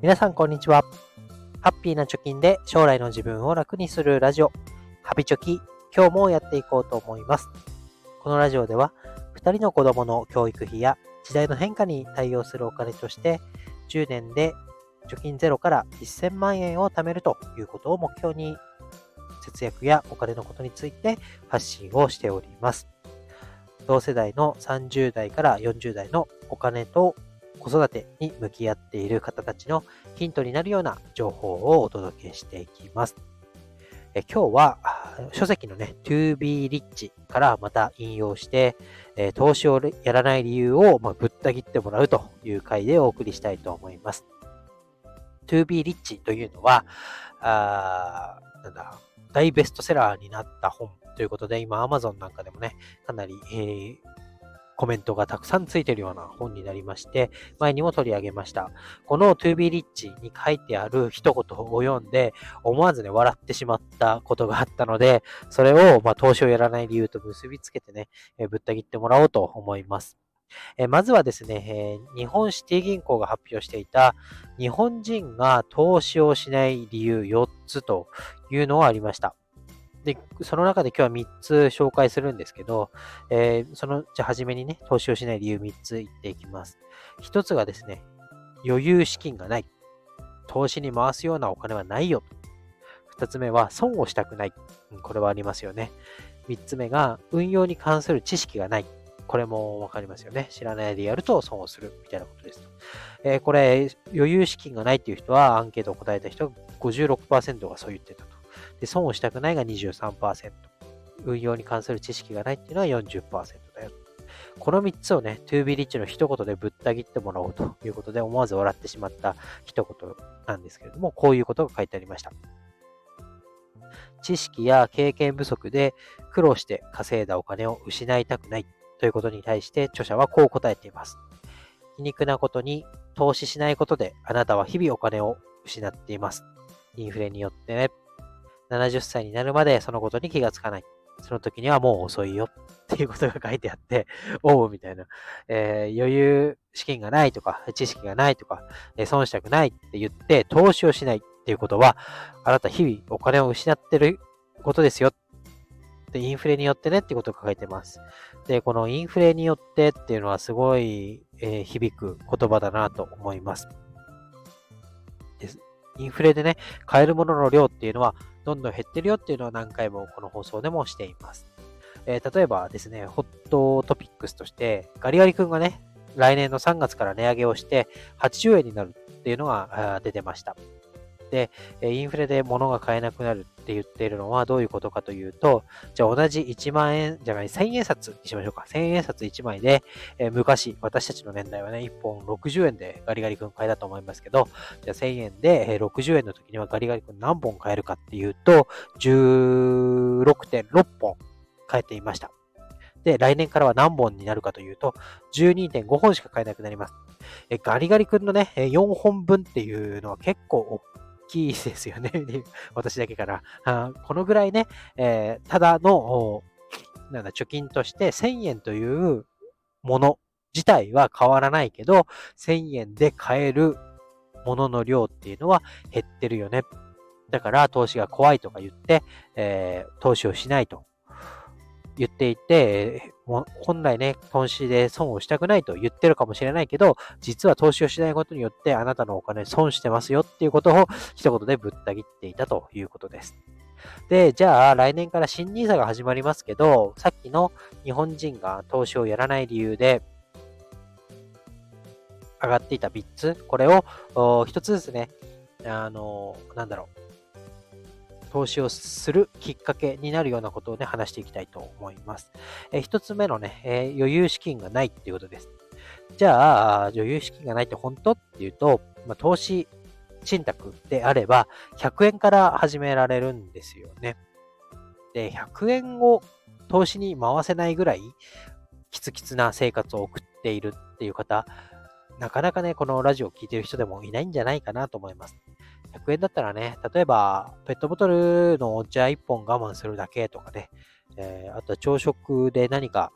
皆さんこんにちは。ハッピーな貯金で将来の自分を楽にするラジオ、ハビチョキ、今日もやっていこうと思います。このラジオでは、2人の子供の教育費や時代の変化に対応するお金として、10年で貯金ゼロから1000万円を貯めるということを目標に、節約やお金のことについて発信をしております。同世代の30代から40代のお金と子育てに向き合っている方たちのヒントになるような情報をお届けしていきます。え今日は書籍のね、To be rich からまた引用して、え投資をやらない理由を、まぶった切ってもらうという回でお送りしたいと思います。To be rich というのは、あなんだ、大ベストセラーになった本ということで、今 Amazon なんかでもね、かなり、えー、コメントがたくさんついているような本になりまして、前にも取り上げました。この To be rich に書いてある一言を読んで、思わずね、笑ってしまったことがあったので、それを、まあ、投資をやらない理由と結びつけてね、えぶった切ってもらおうと思います。えまずはですね、え日本シティ銀行が発表していた日本人が投資をしない理由4つというのがありました。で、その中で今日は3つ紹介するんですけど、えー、その、じゃあ初めにね、投資をしない理由3つ言っていきます。1つがですね、余裕資金がない。投資に回すようなお金はないよ。2つ目は損をしたくない。これはありますよね。3つ目が運用に関する知識がない。これもわかりますよね。知らないでやると損をするみたいなことです。えー、これ、余裕資金がないっていう人は、アンケートを答えた人56%がそう言ってたと。で、損をしたくないが23%。運用に関する知識がないっていうのは40%だよ。この3つをね、to be rich の一言でぶった切ってもらおうということで、思わず笑ってしまった一言なんですけれども、こういうことが書いてありました。知識や経験不足で苦労して稼いだお金を失いたくないということに対して著者はこう答えています。皮肉なことに投資しないことであなたは日々お金を失っています。インフレによってね、70歳になるまでそのことに気がつかない。その時にはもう遅いよっていうことが書いてあって、おうみたいな、えー、余裕資金がないとか、知識がないとか、えー、損したくないって言って投資をしないっていうことは、あなた日々お金を失ってることですよ。で、インフレによってねってことが書いてます。で、このインフレによってっていうのはすごい、えー、響く言葉だなと思います。インフレでね、買えるものの量っていうのはどんどん減ってるよっていうのは何回もこの放送でもしています。えー、例えばですね、ホットトピックスとして、ガリガリ君がね、来年の3月から値上げをして80円になるっていうのが出てました。で、インフレで物が買えなくなるって言っているのはどういうことかというと、じゃあ同じ1万円じゃない、1000円札にしましょうか。1000円札1枚で、えー、昔、私たちの年代はね、1本60円でガリガリ君買えたと思いますけど、じゃあ1000円で、えー、60円の時にはガリガリ君何本買えるかっていうと、16.6本買えていました。で、来年からは何本になるかというと、12.5本しか買えなくなります。えガリガリ君のね、4本分っていうのは結構大きいですよね。私だけから。このぐらいね、えー、ただの、なんだ、貯金として1000円というもの自体は変わらないけど、1000円で買えるものの量っていうのは減ってるよね。だから投資が怖いとか言って、えー、投資をしないと言っていて、本来ね、投資で損をしたくないと言ってるかもしれないけど、実は投資をしないことによってあなたのお金損してますよっていうことを一言でぶった切っていたということです。で、じゃあ来年から新 NISA が始まりますけど、さっきの日本人が投資をやらない理由で、上がっていた3つ、これを一つずつね、あの、なんだろう、投資をするきっかけになるようなことをね、話していきたいと思います。えー、一つ目のね、えー、余裕資金がないっていうことです。じゃあ、余裕資金がないって本当っていうと、まあ、投資信託であれば、100円から始められるんですよね。で、100円を投資に回せないぐらい、キツキツな生活を送っているっていう方、なかなかね、このラジオを聴いてる人でもいないんじゃないかなと思います。100円だったらね、例えば、ペットボトルのお茶1本我慢するだけとかね、えー、あとは朝食で何か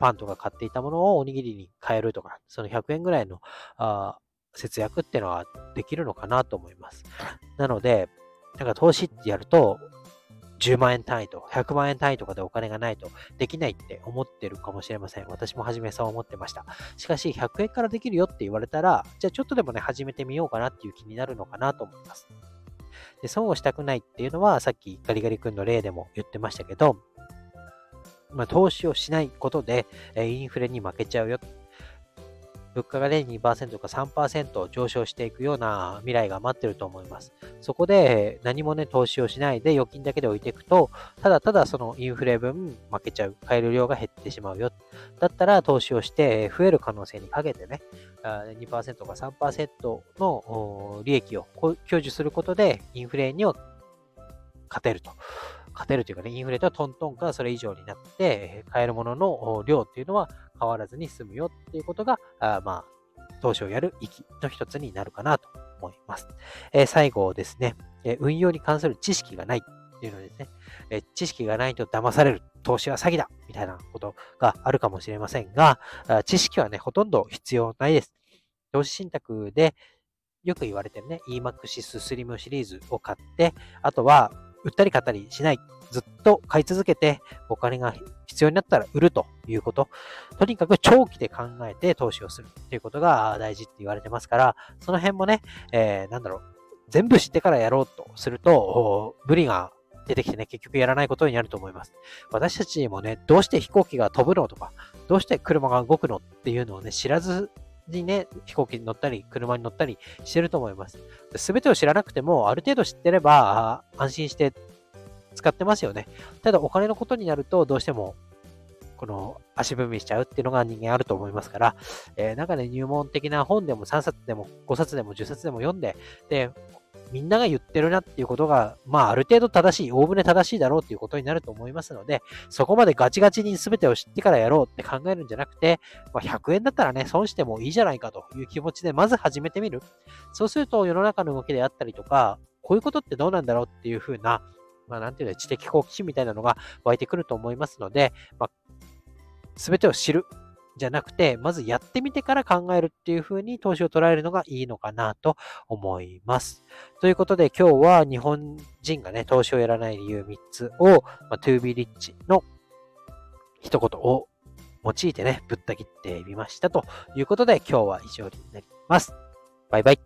パンとか買っていたものをおにぎりに変えるとか、その100円ぐらいのあ節約っていうのはできるのかなと思います。なので、なんか投資ってやると、10万円単位と100万円単位とかでお金がないとできないって思ってるかもしれません。私も初めそう思ってました。しかし、100円からできるよって言われたら、じゃあちょっとでもね、始めてみようかなっていう気になるのかなと思います。で損をしたくないっていうのは、さっきガリガリ君の例でも言ってましたけど、まあ、投資をしないことで、えインフレに負けちゃうよ。物価が0.2%とか3%上昇していくような未来が待ってると思います。そこで何もね、投資をしないで預金だけで置いていくと、ただただそのインフレ分負けちゃう。買える量が減ってしまうよ。だったら投資をして増える可能性にかけてね、2%か3%の利益を享受することでインフレには勝てると。勝てるというかね、インフレとはトントンかそれ以上になって、買えるものの量っていうのは変わらずに済むよっていうことが、あまあ、投資をやる意義の一つになるかなと思います。え、最後ですね、え、運用に関する知識がないっていうのですね、え、知識がないと騙される、投資は詐欺だみたいなことがあるかもしれませんが、知識はね、ほとんど必要ないです。投資信託でよく言われてるね、EMAXIS Slim シリーズを買って、あとは売ったり買ったりしない。ずっと買い続けて、お金が必要になったら売るということ。とにかく長期で考えて投資をするということが大事って言われてますから、その辺もね、えー、なんだろう、全部知ってからやろうとすると、無理が出てきてね、結局やらないことになると思います。私たちもね、どうして飛行機が飛ぶのとか、どうして車が動くのっていうのをね、知らずにね、飛行機に乗ったり、車に乗ったりしてると思います。すべてを知らなくても、ある程度知ってれば、安心して使ってますよね。ただ、お金のことになると、どうしても、この足踏みしちゃうっていうのが人間あると思いますから、えー、なんかね、入門的な本でも3冊でも5冊でも10冊でも読んで、で、みんなが言ってるなっていうことが、まあある程度正しい、おおむね正しいだろうっていうことになると思いますので、そこまでガチガチに全てを知ってからやろうって考えるんじゃなくて、まあ、100円だったらね、損してもいいじゃないかという気持ちでまず始めてみる。そうすると世の中の動きであったりとか、こういうことってどうなんだろうっていうふうな、まあなんていうの、知的好奇心みたいなのが湧いてくると思いますので、まあ、全てを知る。じゃなくて、まずやってみてから考えるっていう風に投資を捉えるのがいいのかなと思います。ということで今日は日本人がね、投資をやらない理由3つを、まあ、to be rich の一言を用いてね、ぶった切ってみましたということで今日は以上になります。バイバイ。